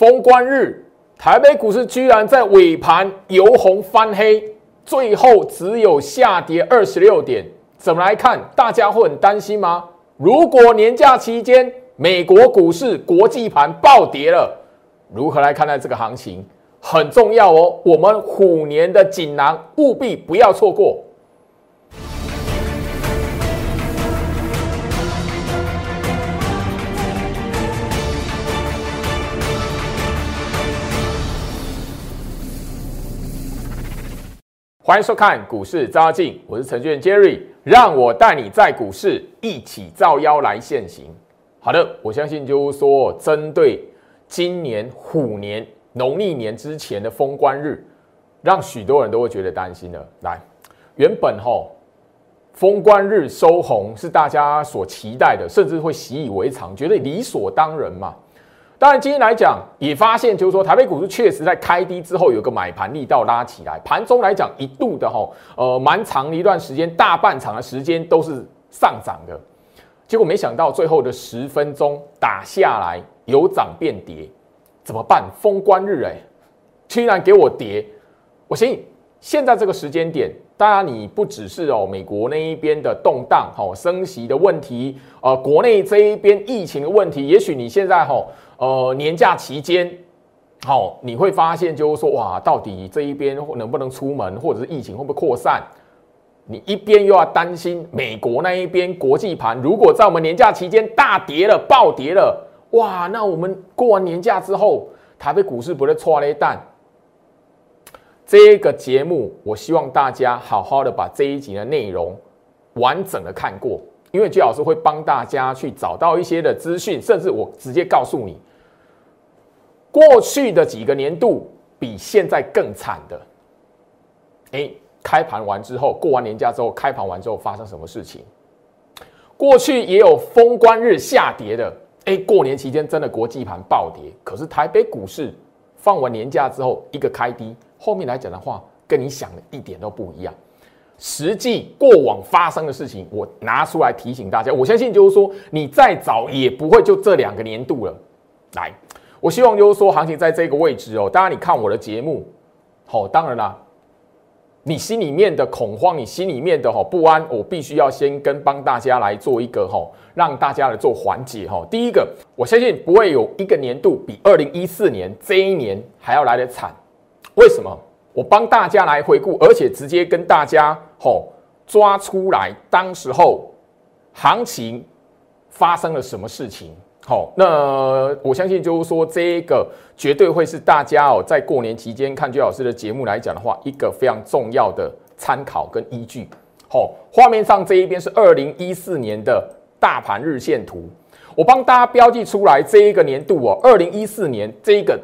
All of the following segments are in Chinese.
封关日，台北股市居然在尾盘由红翻黑，最后只有下跌二十六点。怎么来看？大家会很担心吗？如果年假期间美国股市、国际盘暴跌了，如何来看待这个行情？很重要哦。我们虎年的锦囊务必不要错过。欢迎收看股市招妖，我是程序员 Jerry，让我带你在股市一起造妖来现行。好的，我相信就是说，针对今年虎年农历年之前的封关日，让许多人都会觉得担心了。来，原本吼封关日收红是大家所期待的，甚至会习以为常，觉得理所当然嘛。当然，今天来讲也发现，就是说台北股市确实在开低之后有个买盘力道拉起来，盘中来讲一度的哈，呃，蛮长一段时间，大半场的时间都是上涨的，结果没想到最后的十分钟打下来由涨变跌，怎么办？封关日哎，居然给我跌！我相信现在这个时间点，当然你不只是哦美国那一边的动荡，吼，升息的问题，呃，国内这一边疫情的问题，也许你现在吼。呃，年假期间，好，你会发现就是说，哇，到底这一边能不能出门，或者是疫情会不会扩散？你一边又要担心美国那一边国际盘，如果在我们年假期间大跌了、暴跌了，哇，那我们过完年假之后，台北股市不是错了一旦。这个节目，我希望大家好好的把这一集的内容完整的看过，因为居老师会帮大家去找到一些的资讯，甚至我直接告诉你。过去的几个年度比现在更惨的，哎，开盘完之后，过完年假之后，开盘完之后发生什么事情？过去也有封关日下跌的，哎，过年期间真的国际盘暴跌，可是台北股市放完年假之后一个开低，后面来讲的话，跟你想的一点都不一样。实际过往发生的事情，我拿出来提醒大家，我相信就是说，你再早也不会就这两个年度了，来。我希望就是说，行情在这个位置哦。当然，你看我的节目，好，当然啦，你心里面的恐慌，你心里面的哈不安，我必须要先跟帮大家来做一个哈，让大家来做缓解哈。第一个，我相信不会有一个年度比二零一四年这一年还要来的惨。为什么？我帮大家来回顾，而且直接跟大家吼抓出来，当时候行情发生了什么事情。好，那我相信就是说，这一个绝对会是大家哦，在过年期间看居老师的节目来讲的话，一个非常重要的参考跟依据。好，画面上这一边是二零一四年的大盘日线图，我帮大家标记出来这一个年度哦，二零一四年这一个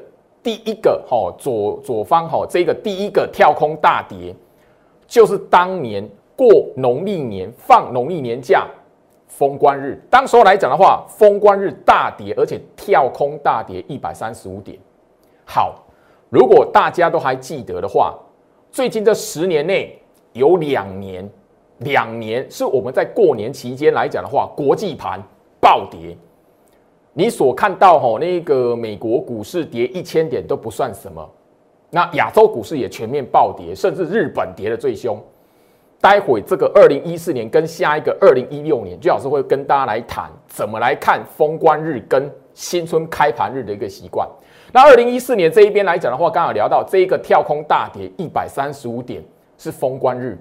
第一个哈左左方哈这个第一个跳空大跌，就是当年过农历年放农历年假。封关日，当时候来讲的话，封关日大跌，而且跳空大跌一百三十五点。好，如果大家都还记得的话，最近这十年内有两年，两年是我们在过年期间来讲的话，国际盘暴跌。你所看到哈那个美国股市跌一千点都不算什么，那亚洲股市也全面暴跌，甚至日本跌的最凶。待会这个二零一四年跟下一个二零一六年，最老师会跟大家来谈怎么来看封关日跟新春开盘日的一个习惯。那二零一四年这一边来讲的话，刚好聊到这一个跳空大跌一百三十五点是封关日。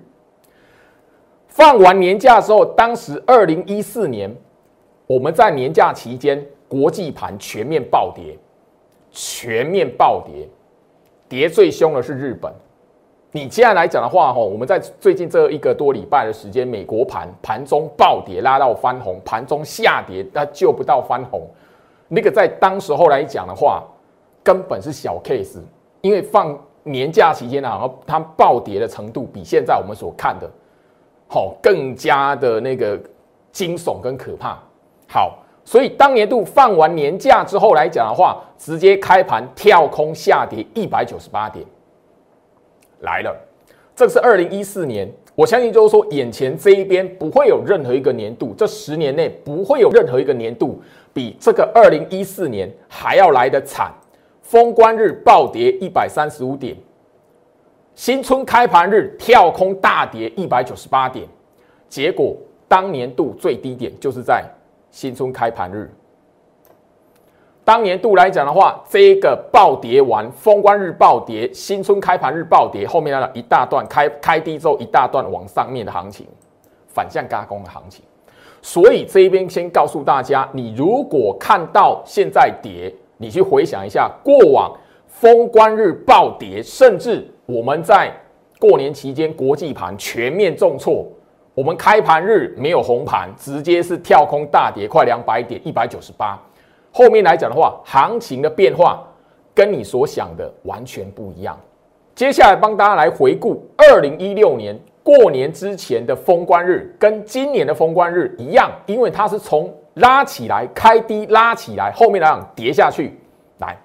放完年假之后，当时二零一四年我们在年假期间，国际盘全面暴跌，全面暴跌，跌最凶的是日本。你接下来讲的话，哈，我们在最近这一个多礼拜的时间，美国盘盘中暴跌拉到翻红，盘中下跌它救不到翻红，那个在当时候来讲的话，根本是小 case，因为放年假期间啊，它暴跌的程度比现在我们所看的，好更加的那个惊悚跟可怕。好，所以当年度放完年假之后来讲的话，直接开盘跳空下跌一百九十八点。来了，这是二零一四年，我相信就是说，眼前这一边不会有任何一个年度，这十年内不会有任何一个年度比这个二零一四年还要来的惨。封关日暴跌一百三十五点，新春开盘日跳空大跌一百九十八点，结果当年度最低点就是在新春开盘日。当年度来讲的话，这个暴跌完，封关日暴跌，新春开盘日暴跌，后面那一大段开开低之后一大段往上面的行情，反向加工的行情。所以这一边先告诉大家，你如果看到现在跌，你去回想一下过往封关日暴跌，甚至我们在过年期间国际盘全面重挫，我们开盘日没有红盘，直接是跳空大跌，快两百点，一百九十八。后面来讲的话，行情的变化跟你所想的完全不一样。接下来帮大家来回顾二零一六年过年之前的封关日，跟今年的封关日一样，因为它是从拉起来开低拉起来，后面来讲跌下去，来。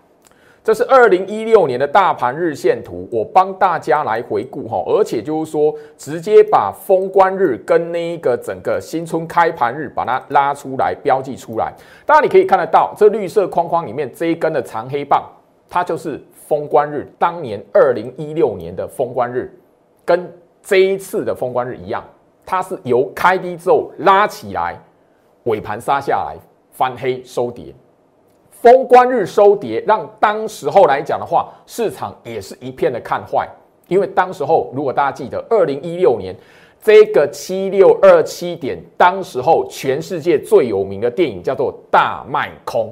这是二零一六年的大盘日线图，我帮大家来回顾哈，而且就是说，直接把封关日跟那一个整个新春开盘日把它拉出来标记出来。当然你可以看得到，这绿色框框里面这一根的长黑棒，它就是封关日，当年二零一六年的封关日，跟这一次的封关日一样，它是由开低之后拉起来，尾盘杀下来，翻黑收跌。封关日收跌，让当时候来讲的话，市场也是一片的看坏。因为当时候，如果大家记得，二零一六年这个七六二七点，当时候全世界最有名的电影叫做《大卖空》。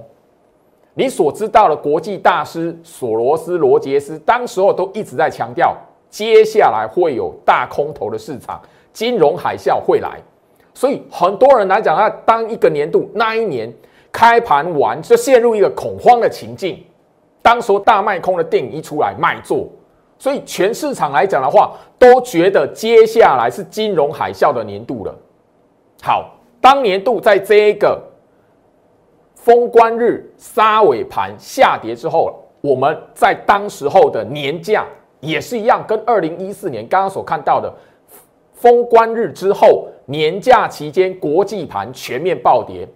你所知道的国际大师索罗斯、罗杰斯，当时候都一直在强调，接下来会有大空头的市场，金融海啸会来。所以很多人来讲，啊，当一个年度那一年。开盘完就陷入一个恐慌的情境，当时大卖空的电影一出来卖座，所以全市场来讲的话，都觉得接下来是金融海啸的年度了。好，当年度在这一个封关日杀尾盘下跌之后，我们在当时候的年假也是一样，跟二零一四年刚刚所看到的封关日之后年假期间国际盘全面暴跌。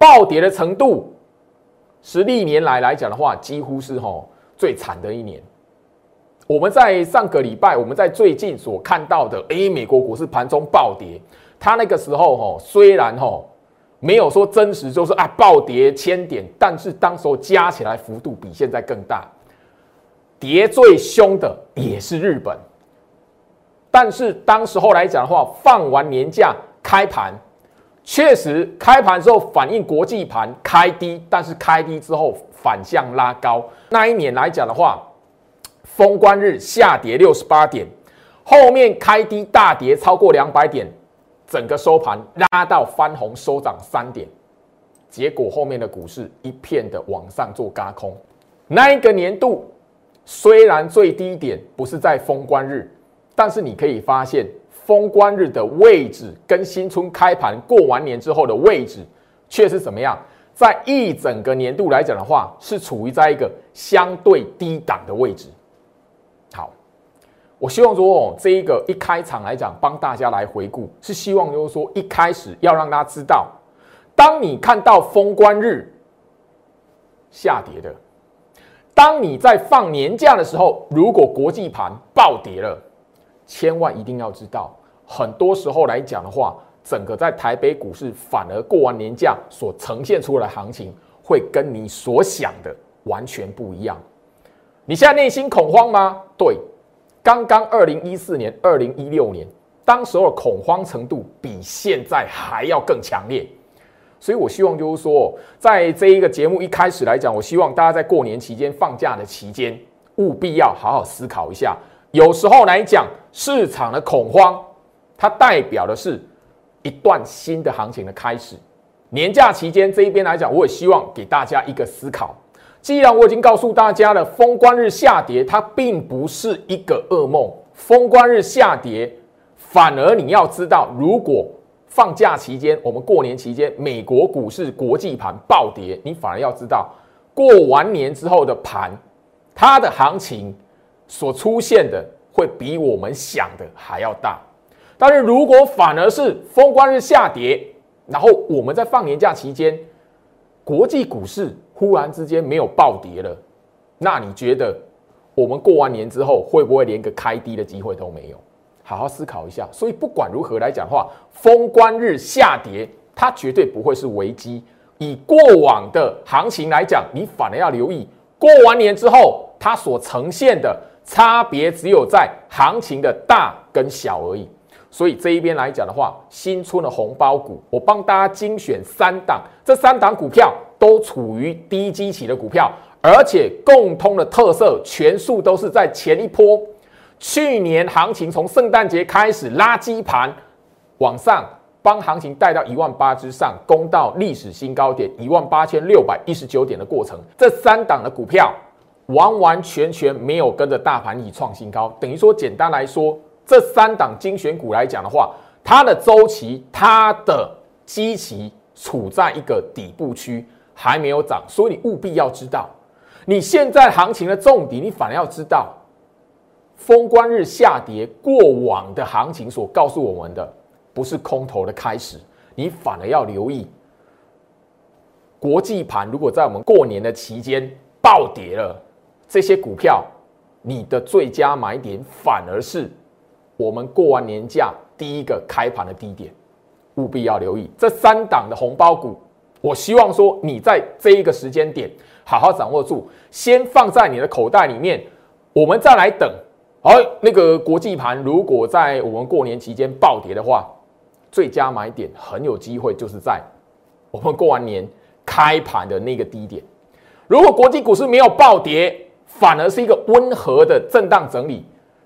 暴跌的程度是历年来来讲的话，几乎是吼最惨的一年。我们在上个礼拜，我们在最近所看到的，哎，美国股市盘中暴跌，它那个时候吼虽然吼没有说真实，就是啊暴跌千点，但是当时候加起来幅度比现在更大，跌最凶的也是日本。但是当时候来讲的话，放完年假开盘。确实，开盘之后反映国际盘开低，但是开低之后反向拉高。那一年来讲的话，封关日下跌六十八点，后面开低大跌超过两百点，整个收盘拉到翻红收涨三点，结果后面的股市一片的往上做嘎空。那一个年度虽然最低点不是在封关日，但是你可以发现。封关日的位置跟新春开盘过完年之后的位置，却是怎么样？在一整个年度来讲的话，是处于在一个相对低档的位置。好，我希望说哦，这一个一开场来讲，帮大家来回顾，是希望就是说一开始要让大家知道，当你看到封关日下跌的，当你在放年假的时候，如果国际盘暴跌了，千万一定要知道。很多时候来讲的话，整个在台北股市反而过完年假所呈现出来的行情，会跟你所想的完全不一样。你现在内心恐慌吗？对，刚刚二零一四年、二零一六年，当时候恐慌程度比现在还要更强烈。所以我希望就是说，在这一个节目一开始来讲，我希望大家在过年期间放假的期间，务必要好好思考一下。有时候来讲，市场的恐慌。它代表的是一段新的行情的开始。年假期间这一边来讲，我也希望给大家一个思考。既然我已经告诉大家了，封关日下跌，它并不是一个噩梦。封关日下跌，反而你要知道，如果放假期间，我们过年期间，美国股市国际盘暴跌，你反而要知道，过完年之后的盘，它的行情所出现的会比我们想的还要大。但是如果反而是封关日下跌，然后我们在放年假期间，国际股市忽然之间没有暴跌了，那你觉得我们过完年之后会不会连个开低的机会都没有？好好思考一下。所以不管如何来讲的话，封关日下跌，它绝对不会是危机。以过往的行情来讲，你反而要留意过完年之后它所呈现的差别，只有在行情的大跟小而已。所以这一边来讲的话，新出的红包股，我帮大家精选三档，这三档股票都处于低基期的股票，而且共通的特色，全数都是在前一波去年行情从圣诞节开始拉基盘往上，帮行情带到一万八之上，攻到历史新高点一万八千六百一十九点的过程，这三档的股票完完全全没有跟着大盘一起创新高，等于说简单来说。这三档精选股来讲的话，它的周期、它的基期处在一个底部区，还没有涨，所以你务必要知道，你现在行情的重底，你反而要知道，封关日下跌，过往的行情所告诉我们的，不是空头的开始，你反而要留意，国际盘如果在我们过年的期间暴跌了，这些股票，你的最佳买点反而是。我们过完年假第一个开盘的低点，务必要留意这三档的红包股。我希望说你在这一个时间点好好掌握住，先放在你的口袋里面。我们再来等。而那个国际盘如果在我们过年期间暴跌的话，最佳买点很有机会就是在我们过完年开盘的那个低点。如果国际股市没有暴跌，反而是一个温和的震荡整理。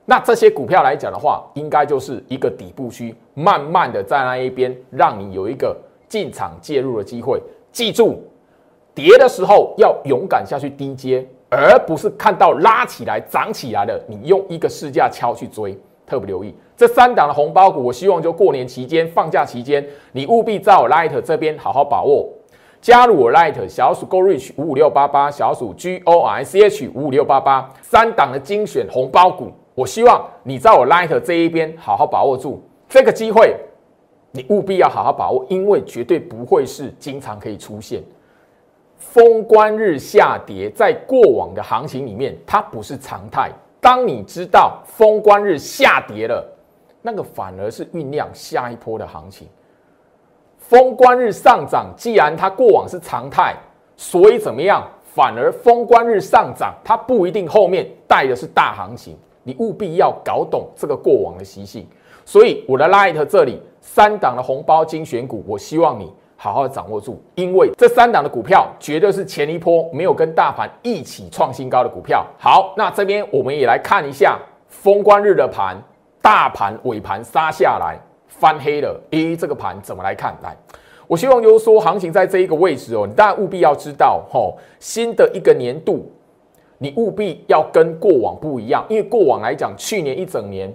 那这些股票来讲的话，应该就是一个底部区，慢慢的在那一边，让你有一个进场介入的机会。记住，跌的时候要勇敢下去低接，而不是看到拉起来涨起来了，你用一个市价敲去追。特别留意这三档的红包股，我希望就过年期间、放假期间，你务必在我 Light 这边好好把握，加入我 Light 小鼠 Go Reach 五五六八八，小鼠 G O R C H 五五六八八，三档的精选红包股。我希望你在我 Light 这一边好好把握住这个机会，你务必要好好把握，因为绝对不会是经常可以出现封关日下跌，在过往的行情里面，它不是常态。当你知道封关日下跌了，那个反而是酝酿下一波的行情。封关日上涨，既然它过往是常态，所以怎么样？反而封关日上涨，它不一定后面带的是大行情。你务必要搞懂这个过往的习性，所以我的 Light 这里三档的红包精选股，我希望你好好掌握住，因为这三档的股票绝对是前一波没有跟大盘一起创新高的股票。好，那这边我们也来看一下封关日的盘，大盘尾盘杀下来翻黑了，诶，这个盘怎么来看？来，我希望就是说行情在这一个位置哦，你大家务必要知道，吼，新的一个年度。你务必要跟过往不一样，因为过往来讲，去年一整年，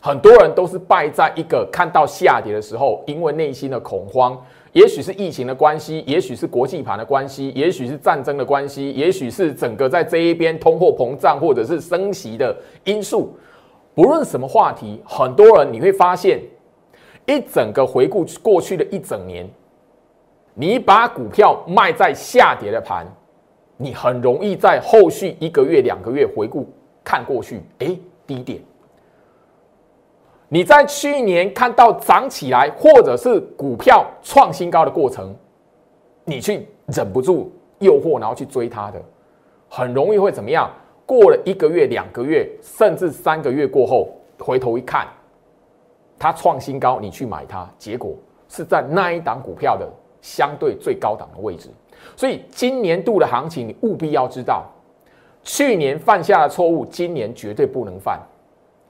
很多人都是败在一个看到下跌的时候，因为内心的恐慌，也许是疫情的关系，也许是国际盘的关系，也许是战争的关系，也许是整个在这一边通货膨胀或者是升息的因素。不论什么话题，很多人你会发现，一整个回顾过去的一整年，你把股票卖在下跌的盘。你很容易在后续一个月、两个月回顾看过去，哎，低点。你在去年看到涨起来，或者是股票创新高的过程，你去忍不住诱惑，然后去追它的，很容易会怎么样？过了一个月、两个月，甚至三个月过后，回头一看，它创新高，你去买它，结果是在那一档股票的相对最高档的位置。所以今年度的行情，你务必要知道，去年犯下的错误，今年绝对不能犯。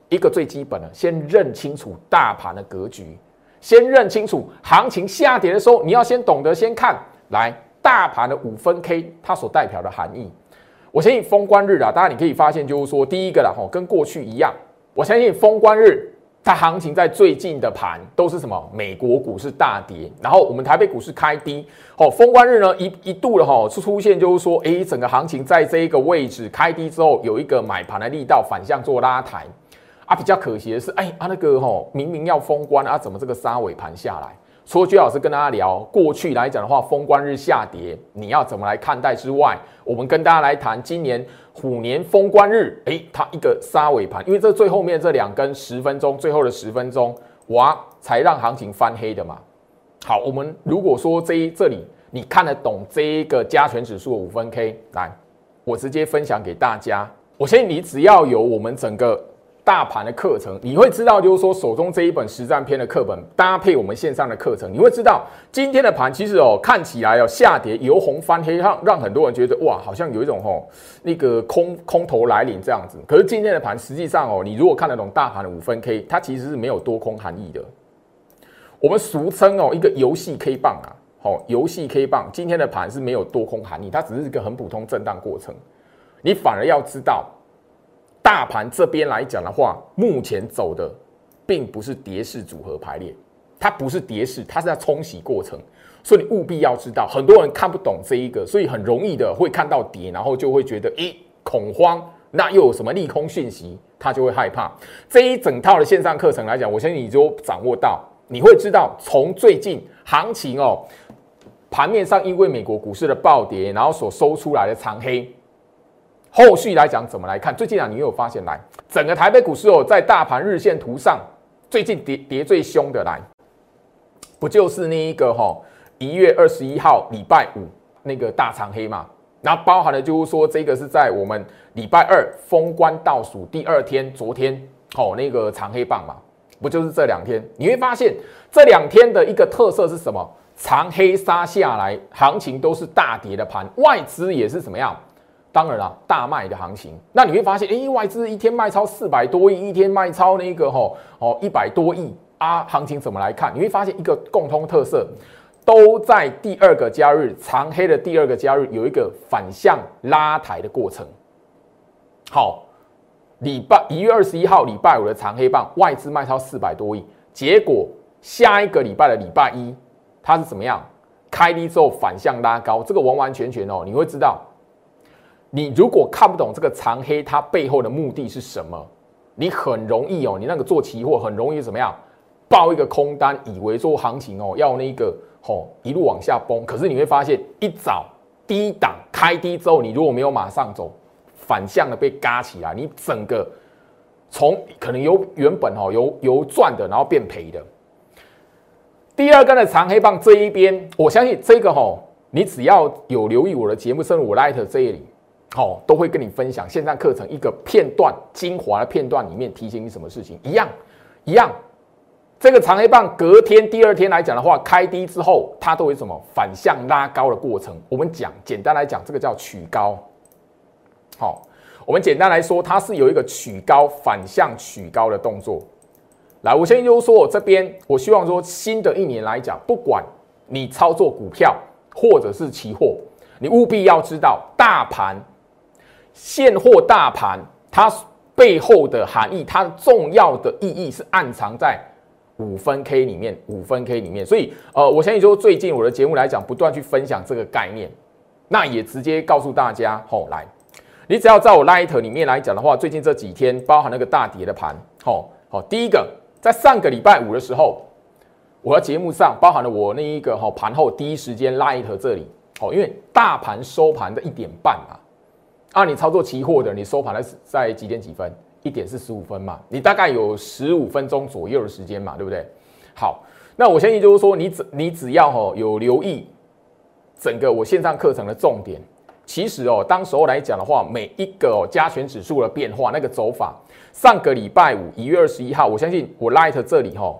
一个最基本的，先认清楚大盘的格局，先认清楚行情下跌的时候，你要先懂得先看来大盘的五分 K 它所代表的含义。我相信封关日啊，大家你可以发现，就是说第一个啦，哈，跟过去一样，我相信封关日。它行情在最近的盘都是什么？美国股市大跌，然后我们台北股市开低。哦，封关日呢一一度的哈出出现，就是说，哎，整个行情在这一个位置开低之后，有一个买盘的力道反向做拉抬。啊，比较可惜的是，哎，啊那个哈明明要封关啊，怎么这个杀尾盘下来？除了居老师跟大家聊过去来讲的话，封关日下跌，你要怎么来看待之外，我们跟大家来谈今年虎年封关日，哎，它一个杀尾盘，因为这最后面这两根十分钟，最后的十分钟，哇，才让行情翻黑的嘛。好，我们如果说这一这里你看得懂这一个加权指数的五分 K，来，我直接分享给大家。我相信你只要有我们整个。大盘的课程，你会知道，就是说手中这一本实战篇的课本搭配我们线上的课程，你会知道今天的盘其实哦看起来哦下跌由红翻黑，让让很多人觉得哇，好像有一种哦那个空空头来临这样子。可是今天的盘实际上哦，你如果看得懂大盘的五分 K，它其实是没有多空含义的。我们俗称哦一个游戏 K 棒啊，好游戏 K 棒，今天的盘是没有多空含义，它只是一个很普通震荡过程。你反而要知道。大盘这边来讲的话，目前走的并不是跌势组合排列，它不是跌势，它是在冲洗过程，所以你务必要知道，很多人看不懂这一个，所以很容易的会看到跌，然后就会觉得，咦，恐慌，那又有什么利空讯息，他就会害怕。这一整套的线上课程来讲，我相信你就掌握到，你会知道，从最近行情哦，盘面上因为美国股市的暴跌，然后所收出来的长黑。后续来讲怎么来看？最近啊，你有发现来整个台北股市哦，在大盘日线图上，最近跌跌最凶的来，不就是那一个哈一月二十一号礼拜五那个大长黑嘛？然后包含的就是说，这个是在我们礼拜二封关倒数第二天，昨天哦那个长黑棒嘛，不就是这两天？你会发现这两天的一个特色是什么？长黑杀下来，行情都是大跌的盘，外资也是怎么样？当然了，大卖的行情，那你会发现，哎，外资一天卖超四百多亿，一天卖超那个吼哦一百多亿啊，行情怎么来看？你会发现一个共通特色，都在第二个交易日长黑的第二个交易日有一个反向拉抬的过程。好，礼拜一月二十一号礼拜五的长黑棒，外资卖超四百多亿，结果下一个礼拜的礼拜一，它是怎么样？开低之后反向拉高，这个完完全全哦，你会知道。你如果看不懂这个长黑，它背后的目的是什么？你很容易哦，你那个做期货很容易怎么样？报一个空单，以为做行情哦，要那个吼一路往下崩。可是你会发现，一早低档开低之后，你如果没有马上走，反向的被嘎起来，你整个从可能由原本哦由由赚的，然后变赔的。第二根的长黑棒这一边，我相信这个吼，你只要有留意我的节目，甚至我 light 这里。好，都会跟你分享线上课程一个片段精华的片段里面提醒你什么事情一样一样。这个长黑棒隔天第二天来讲的话，开低之后它都有什么反向拉高的过程。我们讲简单来讲，这个叫取高。好，我们简单来说，它是有一个取高反向取高的动作。来，我先就说我这边，我希望说新的一年来讲，不管你操作股票或者是期货，你务必要知道大盘。现货大盘它背后的含义，它的重要的意义是暗藏在五分 K 里面，五分 K 里面。所以，呃，我相信说最近我的节目来讲，不断去分享这个概念，那也直接告诉大家，吼，来，你只要在我 Light 里面来讲的话，最近这几天包含那个大跌的盘，吼，好，第一个在上个礼拜五的时候，我的节目上包含了我那一个哈盘后第一时间 Light 这里，哦，因为大盘收盘的一点半嘛。啊，你操作期货的，你收盘的是在几点几分？一点四十五分嘛，你大概有十五分钟左右的时间嘛，对不对？好，那我相信就是说，你只你只要哈有留意整个我线上课程的重点，其实哦，当时候来讲的话，每一个哦加权指数的变化那个走法，上个礼拜五一月二十一号，我相信我 Light 这里哈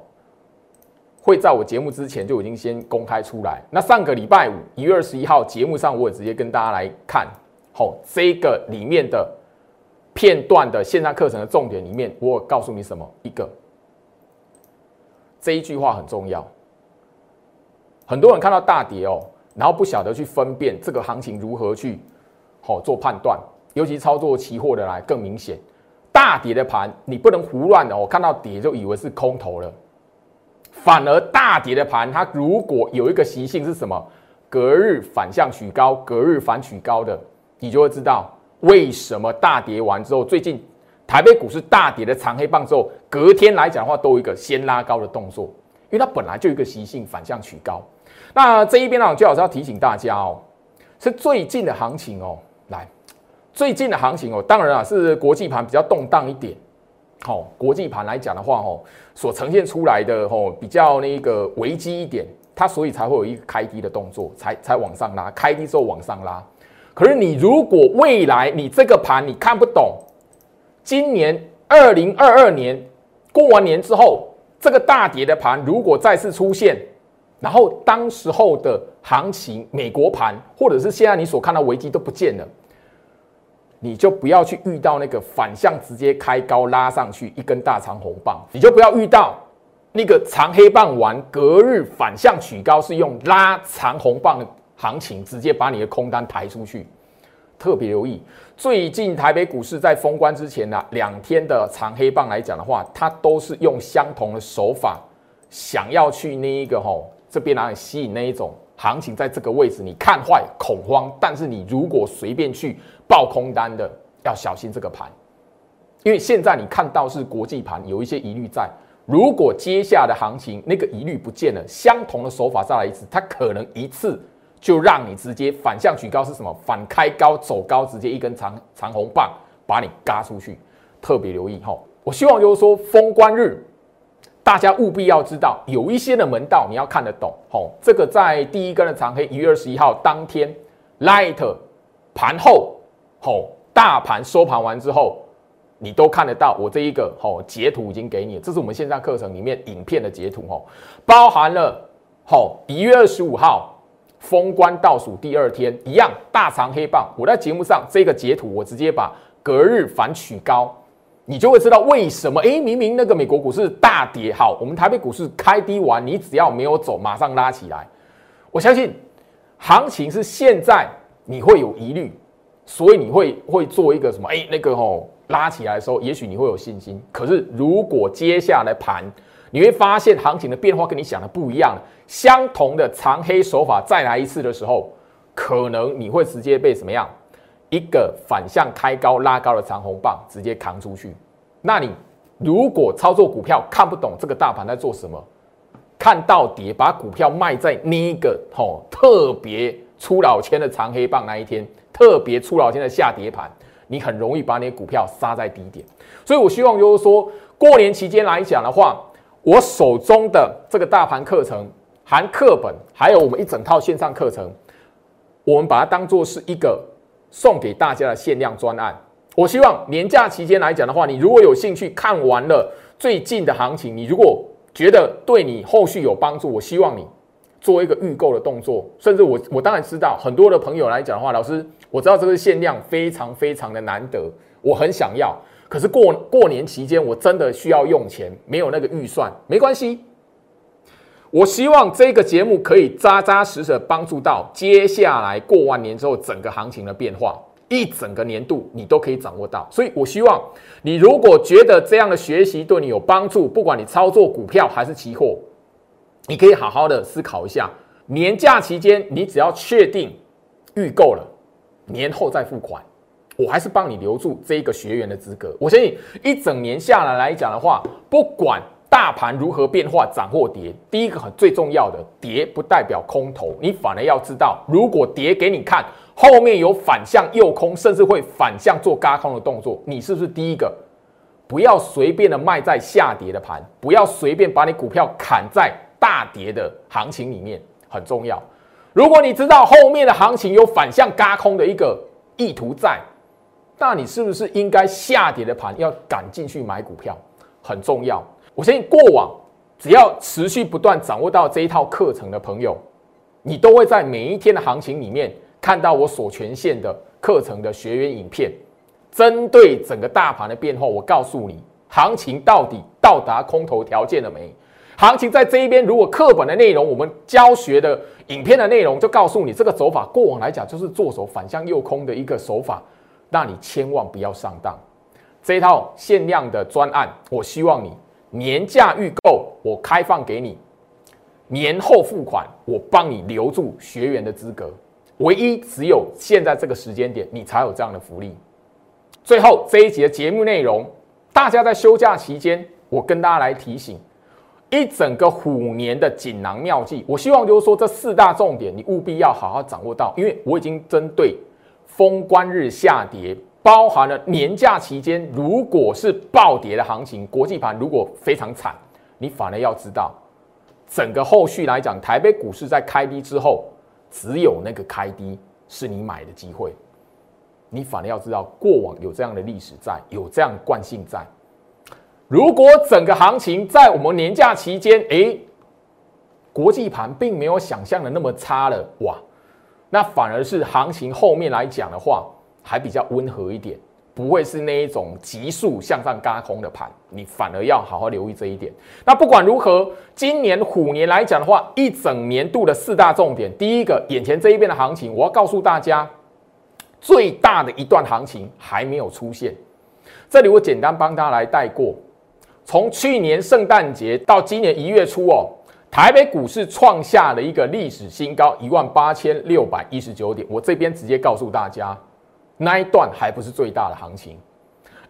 会在我节目之前就已经先公开出来。那上个礼拜五一月二十一号节目上，我也直接跟大家来看。哦，这个里面的片段的线上课程的重点里面，我告诉你什么？一个这一句话很重要。很多人看到大跌哦，然后不晓得去分辨这个行情如何去好做判断，尤其操作期货的来更明显。大跌的盘你不能胡乱的哦，看到跌就以为是空头了。反而大跌的盘，它如果有一个习性是什么？隔日反向取高，隔日反取高的。你就会知道为什么大跌完之后，最近台北股市大跌的长黑棒之后，隔天来讲的话，都有一个先拉高的动作，因为它本来就一个习性反向取高。那这一边呢，最好是要提醒大家哦，是最近的行情哦，来最近的行情哦，当然啊是国际盘比较动荡一点。好，国际盘来讲的话，哦，所呈现出来的哦比较那个危机一点，它所以才会有一个开低的动作，才才往上拉，开低之后往上拉。可是你如果未来你这个盘你看不懂，今年二零二二年过完年之后，这个大跌的盘如果再次出现，然后当时候的行情，美国盘或者是现在你所看到危机都不见了。你就不要去遇到那个反向直接开高拉上去一根大长红棒，你就不要遇到那个长黑棒完隔日反向取高是用拉长红棒的行情，直接把你的空单抬出去。特别留意，最近台北股市在封关之前呢，两天的长黑棒来讲的话，它都是用相同的手法，想要去那一个吼这边来吸引那一种。行情在这个位置，你看坏恐慌，但是你如果随便去爆空单的，要小心这个盘，因为现在你看到是国际盘有一些疑虑在，如果接下的行情那个疑虑不见了，相同的手法再来一次，它可能一次就让你直接反向举高是什么？反开高走高，直接一根长长红棒把你嘎出去，特别留意哈。我希望就是说封关日。大家务必要知道，有一些的门道你要看得懂。吼，这个在第一根的长黑一月二十一号当天，light 盘后，吼大盘收盘完之后，你都看得到。我这一个吼截图已经给你，这是我们线上课程里面影片的截图。吼，包含了吼一月二十五号封关倒数第二天一样大长黑棒。我在节目上这个截图，我直接把隔日反取高。你就会知道为什么？诶，明明那个美国股市大跌，好，我们台北股市开低完，你只要没有走，马上拉起来。我相信行情是现在你会有疑虑，所以你会会做一个什么？诶，那个吼拉起来的时候，也许你会有信心。可是如果接下来盘，你会发现行情的变化跟你想的不一样，相同的长黑手法再来一次的时候，可能你会直接被什么样？一个反向开高拉高的长红棒直接扛出去，那你如果操作股票看不懂这个大盘在做什么，看到跌把股票卖在那一个吼特别出老千的长黑棒那一天，特别出老千的下跌盘，你很容易把你的股票杀在低点。所以我希望就是说，过年期间来讲的话，我手中的这个大盘课程含课本，还有我们一整套线上课程，我们把它当做是一个。送给大家的限量专案，我希望年假期间来讲的话，你如果有兴趣看完了最近的行情，你如果觉得对你后续有帮助，我希望你做一个预购的动作。甚至我我当然知道很多的朋友来讲的话，老师我知道这个限量非常非常的难得，我很想要，可是过过年期间我真的需要用钱，没有那个预算，没关系。我希望这个节目可以扎扎实实帮助到接下来过完年之后整个行情的变化，一整个年度你都可以掌握到。所以我希望你如果觉得这样的学习对你有帮助，不管你操作股票还是期货，你可以好好的思考一下。年假期间你只要确定预购了，年后再付款，我还是帮你留住这个学员的资格。我相信一整年下来来讲的话，不管。大盘如何变化，涨或跌？第一个很最重要的，跌不代表空头，你反而要知道，如果跌给你看，后面有反向诱空，甚至会反向做嘎空的动作，你是不是第一个？不要随便的卖在下跌的盘，不要随便把你股票砍在大跌的行情里面，很重要。如果你知道后面的行情有反向嘎空的一个意图在，那你是不是应该下跌的盘要赶进去买股票？很重要。我相信过往只要持续不断掌握到这一套课程的朋友，你都会在每一天的行情里面看到我所权限的课程的学员影片，针对整个大盘的变化，我告诉你，行情到底到达空头条件了没？行情在这一边，如果课本的内容，我们教学的影片的内容就告诉你，这个走法过往来讲就是做手反向诱空的一个手法，那你千万不要上当。这一套限量的专案，我希望你。年假预购，我开放给你；年后付款，我帮你留住学员的资格。唯一只有现在这个时间点，你才有这样的福利。最后这一节节目内容，大家在休假期间，我跟大家来提醒一整个虎年的锦囊妙计。我希望就是说，这四大重点你务必要好好掌握到，因为我已经针对封关日下跌，包含了年假期间如果是暴跌的行情，国际盘如果非常惨，你反而要知道，整个后续来讲，台北股市在开低之后，只有那个开低是你买的机会。你反而要知道，过往有这样的历史在，有这样惯性在。如果整个行情在我们年假期间，哎，国际盘并没有想象的那么差了，哇，那反而是行情后面来讲的话，还比较温和一点，不会是那一种急速向上嘎空的盘。你反而要好好留意这一点。那不管如何，今年虎年来讲的话，一整年度的四大重点，第一个，眼前这一边的行情，我要告诉大家。最大的一段行情还没有出现，这里我简单帮大家来带过。从去年圣诞节到今年一月初哦，台北股市创下了一个历史新高，一万八千六百一十九点。我这边直接告诉大家，那一段还不是最大的行情，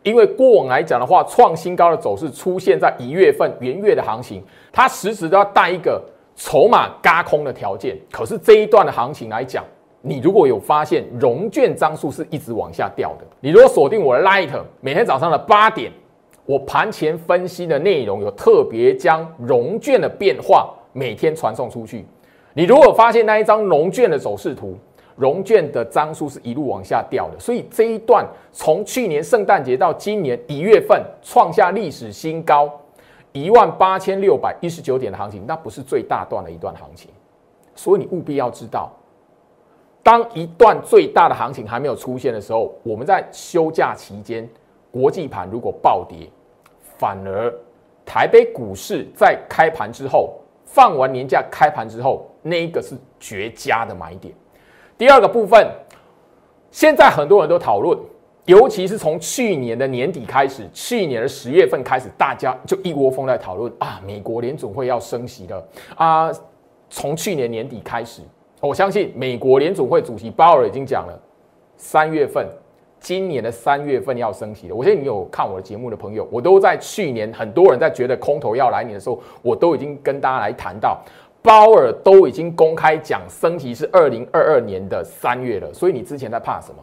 因为过往来讲的话，创新高的走势出现在一月份元月的行情，它时时都要带一个筹码嘎空的条件。可是这一段的行情来讲，你如果有发现融券张数是一直往下掉的，你如果锁定我的 Light，每天早上的八点，我盘前分析的内容有特别将融券的变化每天传送出去。你如果发现那一张融券的走势图，融券的张数是一路往下掉的，所以这一段从去年圣诞节到今年一月份创下历史新高一万八千六百一十九点的行情，那不是最大段的一段行情，所以你务必要知道。当一段最大的行情还没有出现的时候，我们在休假期间，国际盘如果暴跌，反而台北股市在开盘之后，放完年假开盘之后，那一个是绝佳的买点。第二个部分，现在很多人都讨论，尤其是从去年的年底开始，去年的十月份开始，大家就一窝蜂在讨论啊，美国联总会要升息了啊，从去年年底开始。我相信美国联总会主席鲍尔已经讲了，三月份，今年的三月份要升息了。我相信你有看我的节目的朋友，我都在去年很多人在觉得空头要来临的时候，我都已经跟大家来谈到，鲍尔都已经公开讲升息是二零二二年的三月了。所以你之前在怕什么？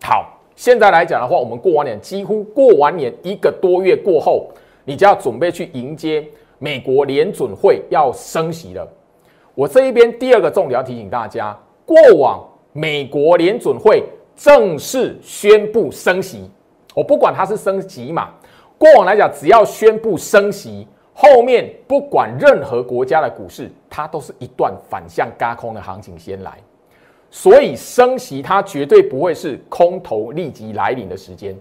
好，现在来讲的话，我们过完年几乎过完年一个多月过后，你就要准备去迎接美国联准会要升息了。我这一边第二个重点要提醒大家，过往美国联准会正式宣布升息，我不管它是升级嘛，过往来讲，只要宣布升息，后面不管任何国家的股市，它都是一段反向嘎空的行情先来，所以升息它绝对不会是空头立即来临的时间，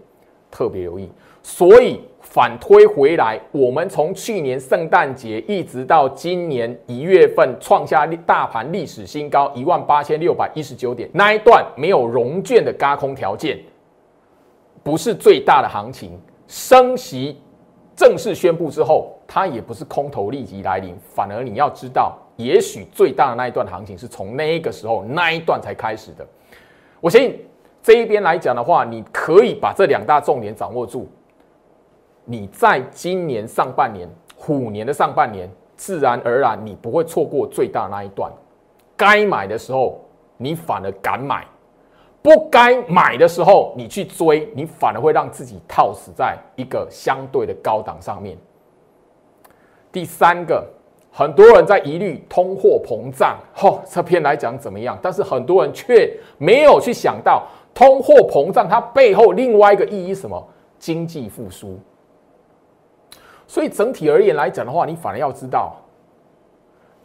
特别留意，所以。反推回来，我们从去年圣诞节一直到今年一月份，创下大盘历史新高一万八千六百一十九点，那一段没有融券的嘎空条件，不是最大的行情。升息正式宣布之后，它也不是空头立即来临，反而你要知道，也许最大的那一段行情是从那个时候那一段才开始的。我相信这一边来讲的话，你可以把这两大重点掌握住。你在今年上半年虎年的上半年，自然而然你不会错过最大那一段。该买的时候，你反而敢买；不该买的时候，你去追，你反而会让自己套死在一个相对的高档上面。第三个，很多人在疑虑通货膨胀，吼，这篇来讲怎么样？但是很多人却没有去想到通货膨胀它背后另外一个意义什么？经济复苏。所以整体而言来讲的话，你反而要知道，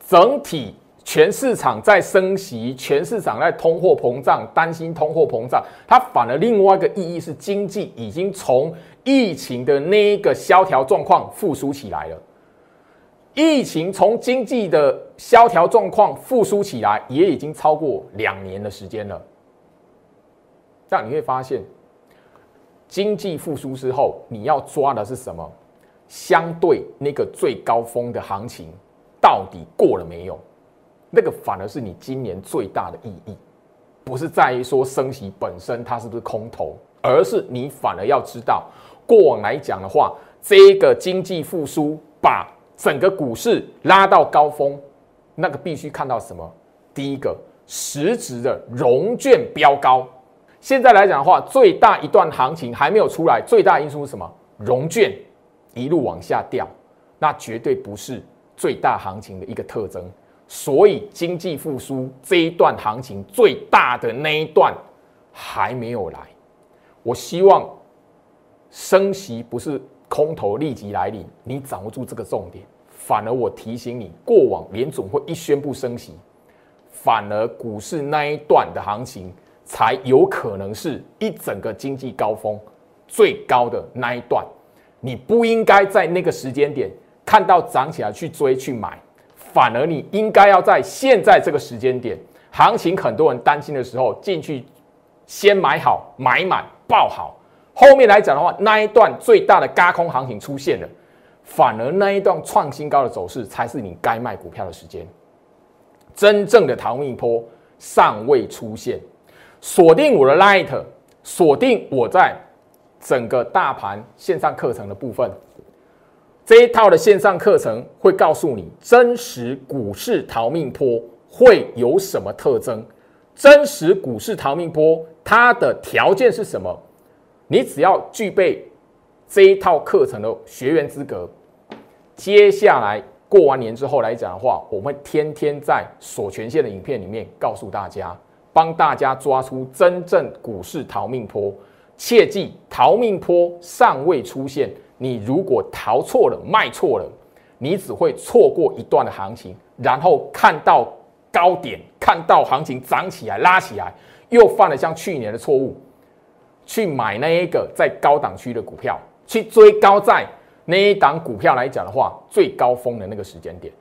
整体全市场在升息，全市场在通货膨胀，担心通货膨胀，它反而另外一个意义是经济已经从疫情的那一个萧条状况复苏起来了。疫情从经济的萧条状况复苏起来，也已经超过两年的时间了。但你会发现，经济复苏之后，你要抓的是什么？相对那个最高峰的行情到底过了没有？那个反而是你今年最大的意义，不是在于说升息本身它是不是空头，而是你反而要知道，过往来讲的话，这个经济复苏把整个股市拉到高峰，那个必须看到什么？第一个，实质的融券飙高。现在来讲的话，最大一段行情还没有出来，最大因素是什么？融券一路往下掉，那绝对不是最大行情的一个特征。所以经济复苏这一段行情最大的那一段还没有来。我希望升息不是空头立即来临，你掌握住这个重点。反而我提醒你，过往联总会一宣布升息，反而股市那一段的行情才有可能是一整个经济高峰最高的那一段。你不应该在那个时间点看到涨起来去追去买，反而你应该要在现在这个时间点，行情很多人担心的时候进去先买好买满爆好，后面来讲的话，那一段最大的嘎空行情出现了。反而那一段创新高的走势才是你该卖股票的时间。真正的逃命坡尚未出现，锁定我的 Light，锁定我在整个大盘线上课程的部分，这一套的线上课程会告诉你真实股市逃命坡会有什么特征，真实股市逃命坡它的条件是什么？你只要具备。这一套课程的学员资格，接下来过完年之后来讲的话，我们天天在锁权限的影片里面告诉大家，帮大家抓出真正股市逃命坡。切记，逃命坡尚未出现，你如果逃错了、卖错了，你只会错过一段的行情，然后看到高点，看到行情涨起来、拉起来，又犯了像去年的错误，去买那一个在高档区的股票。去追高在那一档股票来讲的话，最高峰的那个时间点，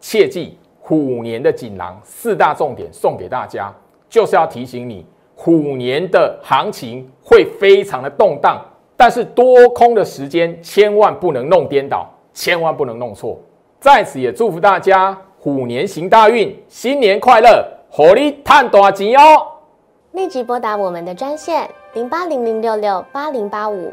切记虎年的锦囊四大重点送给大家，就是要提醒你，虎年的行情会非常的动荡，但是多空的时间千万不能弄颠倒，千万不能弄错。在此也祝福大家虎年行大运，新年快乐，火力探大钱哦！立即拨打我们的专线零八零零六六八零八五。